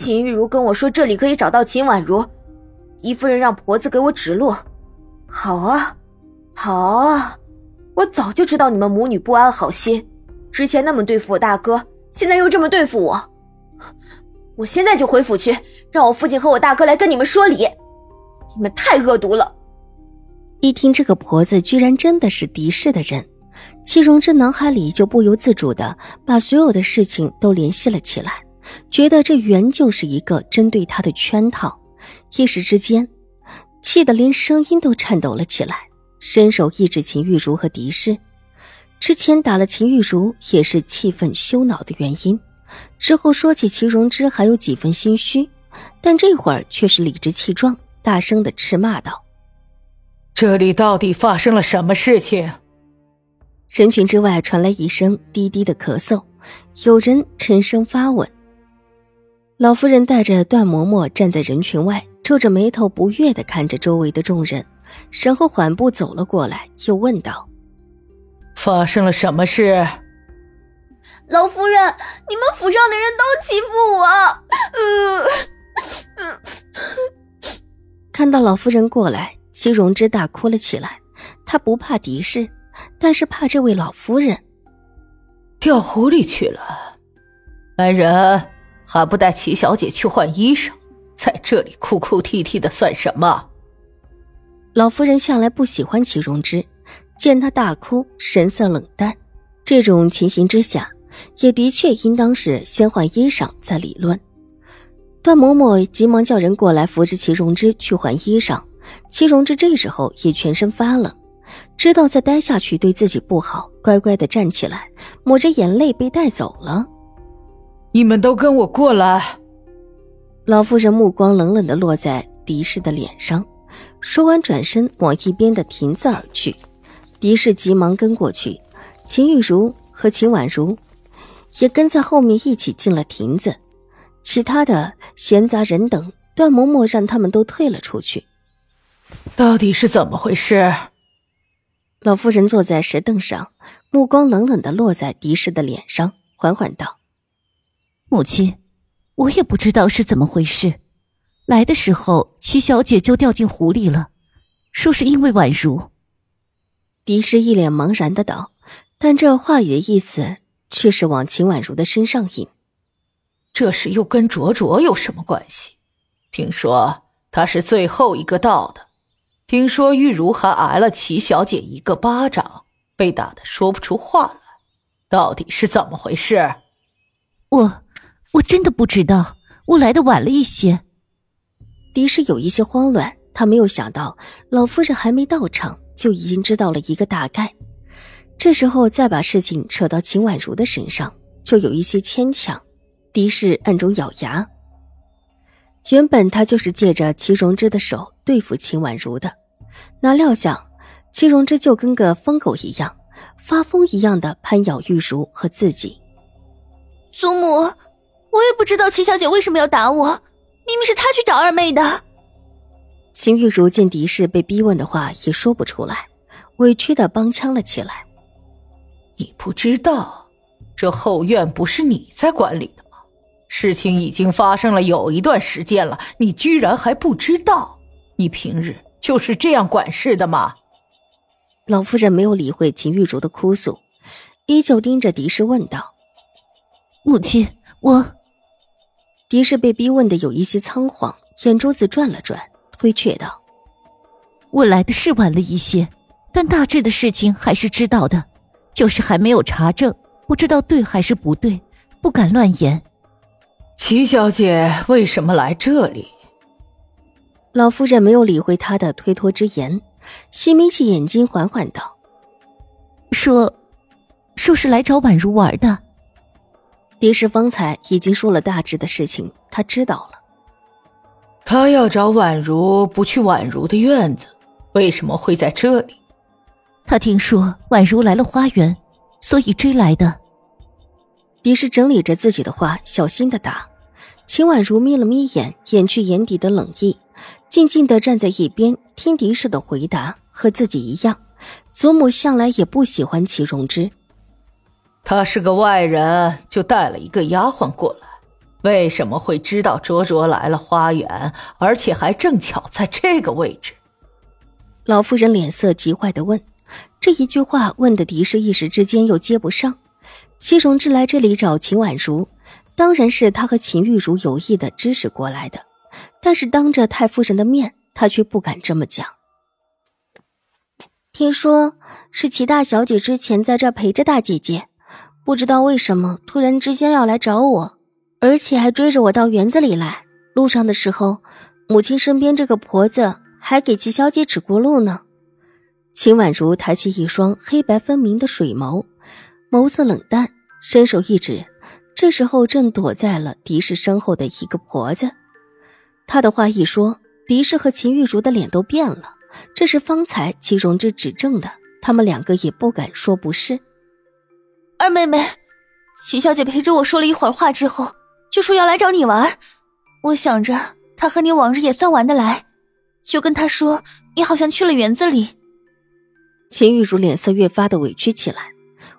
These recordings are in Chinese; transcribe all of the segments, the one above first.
秦玉茹跟我说这里可以找到秦婉如，姨夫人让婆子给我指路。好啊，好啊！我早就知道你们母女不安好心，之前那么对付我大哥，现在又这么对付我。我现在就回府去，让我父亲和我大哥来跟你们说理。你们太恶毒了！一听这个婆子居然真的是狄氏的人，戚荣之脑海里就不由自主的把所有的事情都联系了起来。觉得这原就是一个针对他的圈套，一时之间，气得连声音都颤抖了起来，伸手抑制秦玉茹和狄氏。之前打了秦玉茹也是气愤羞恼的原因，之后说起齐荣之还有几分心虚，但这会儿却是理直气壮，大声的斥骂道：“这里到底发生了什么事情？”人群之外传来一声低低的咳嗽，有人沉声发问。老夫人带着段嬷嬷站在人群外，皱着眉头不悦的看着周围的众人，然后缓步走了过来，又问道：“发生了什么事？”老夫人，你们府上的人都欺负我。嗯嗯。看到老夫人过来，齐荣之大哭了起来。他不怕敌视，但是怕这位老夫人掉湖里去了。来人！还不带齐小姐去换衣裳，在这里哭哭啼啼的算什么？老夫人向来不喜欢齐荣之，见他大哭，神色冷淡。这种情形之下，也的确应当是先换衣裳再理论。段嬷嬷急忙叫人过来扶着齐荣之去换衣裳。齐荣之这时候也全身发冷，知道再待下去对自己不好，乖乖的站起来，抹着眼泪被带走了。你们都跟我过来。老妇人目光冷冷的落在狄氏的脸上，说完转身往一边的亭子而去。狄氏急忙跟过去，秦玉茹和秦婉如也跟在后面一起进了亭子。其他的闲杂人等，段嬷嬷让他们都退了出去。到底是怎么回事？老妇人坐在石凳上，目光冷冷的落在狄氏的脸上，缓缓道。母亲，我也不知道是怎么回事。来的时候，齐小姐就掉进湖里了，说是因为婉如。狄氏一脸茫然的道，但这话语的意思却是往秦婉如的身上引。这事又跟卓卓有什么关系？听说他是最后一个到的。听说玉茹还挨了齐小姐一个巴掌，被打得说不出话来。到底是怎么回事？我。我真的不知道，我来的晚了一些。狄氏有一些慌乱，他没有想到老夫人还没到场就已经知道了一个大概。这时候再把事情扯到秦婉如的身上，就有一些牵强。狄氏暗中咬牙，原本他就是借着齐荣之的手对付秦婉如的，哪料想齐荣之就跟个疯狗一样，发疯一样的攀咬玉茹和自己。祖母。我也不知道齐小姐为什么要打我，明明是她去找二妹的。秦玉茹见狄氏被逼问的话也说不出来，委屈的帮腔了起来：“你不知道，这后院不是你在管理的吗？事情已经发生了有一段时间了，你居然还不知道？你平日就是这样管事的吗？”老夫人没有理会秦玉茹的哭诉，依旧盯着狄氏问道：“母亲，我……”狄氏被逼问的有一些仓皇，眼珠子转了转，推却道：“我来的是晚了一些，但大致的事情还是知道的，就是还没有查证，不知道对还是不对，不敢乱言。”齐小姐为什么来这里？老夫人没有理会他的推脱之言，细眯起眼睛，缓缓道：“说，说是来找婉如玩的。”狄氏方才已经说了大致的事情，他知道了。他要找宛如，不去宛如的院子，为什么会在这里？他听说宛如来了花园，所以追来的。狄氏整理着自己的话，小心的答。秦婉如眯了眯眼，掩去眼底的冷意，静静的站在一边听狄氏的回答。和自己一样，祖母向来也不喜欢齐荣之。他是个外人，就带了一个丫鬟过来，为什么会知道卓卓来了花园，而且还正巧在这个位置？老夫人脸色极坏的问。这一句话问的狄氏一时之间又接不上。齐荣之来这里找秦婉如，当然是他和秦玉茹有意的指使过来的，但是当着太夫人的面，他却不敢这么讲。听说是齐大小姐之前在这陪着大姐姐，不知道为什么突然之间要来找我，而且还追着我到园子里来。路上的时候，母亲身边这个婆子还给齐小姐指过路呢。秦婉如抬起一双黑白分明的水眸，眸色冷淡，伸手一指，这时候正躲在了狄氏身后的一个婆子。他的话一说，狄氏和秦玉茹的脸都变了。这是方才齐荣之指证的，他们两个也不敢说不是。二妹妹，齐小姐陪着我说了一会儿话之后，就说要来找你玩。我想着她和你往日也算玩得来，就跟她说你好像去了园子里。秦玉茹脸色越发的委屈起来，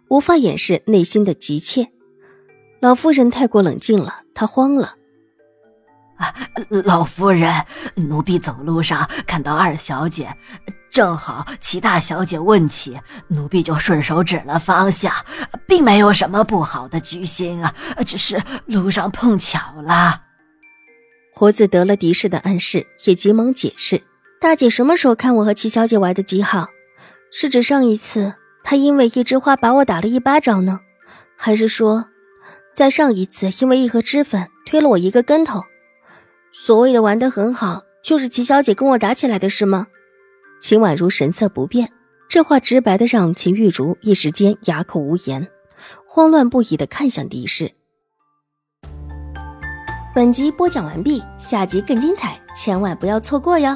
无法掩饰内心的急切。老夫人太过冷静了，她慌了。老夫人，奴婢走路上看到二小姐，正好齐大小姐问起，奴婢就顺手指了方向，并没有什么不好的居心啊，只是路上碰巧了。胡子得了狄氏的暗示，也急忙解释：“大姐什么时候看我和齐小姐玩的极好？是指上一次她因为一枝花把我打了一巴掌呢，还是说，在上一次因为一盒脂粉推了我一个跟头？”所谓的玩得很好，就是齐小姐跟我打起来的是吗？秦婉如神色不变，这话直白的让秦玉茹一时间哑口无言，慌乱不已的看向狄氏。本集播讲完毕，下集更精彩，千万不要错过哟。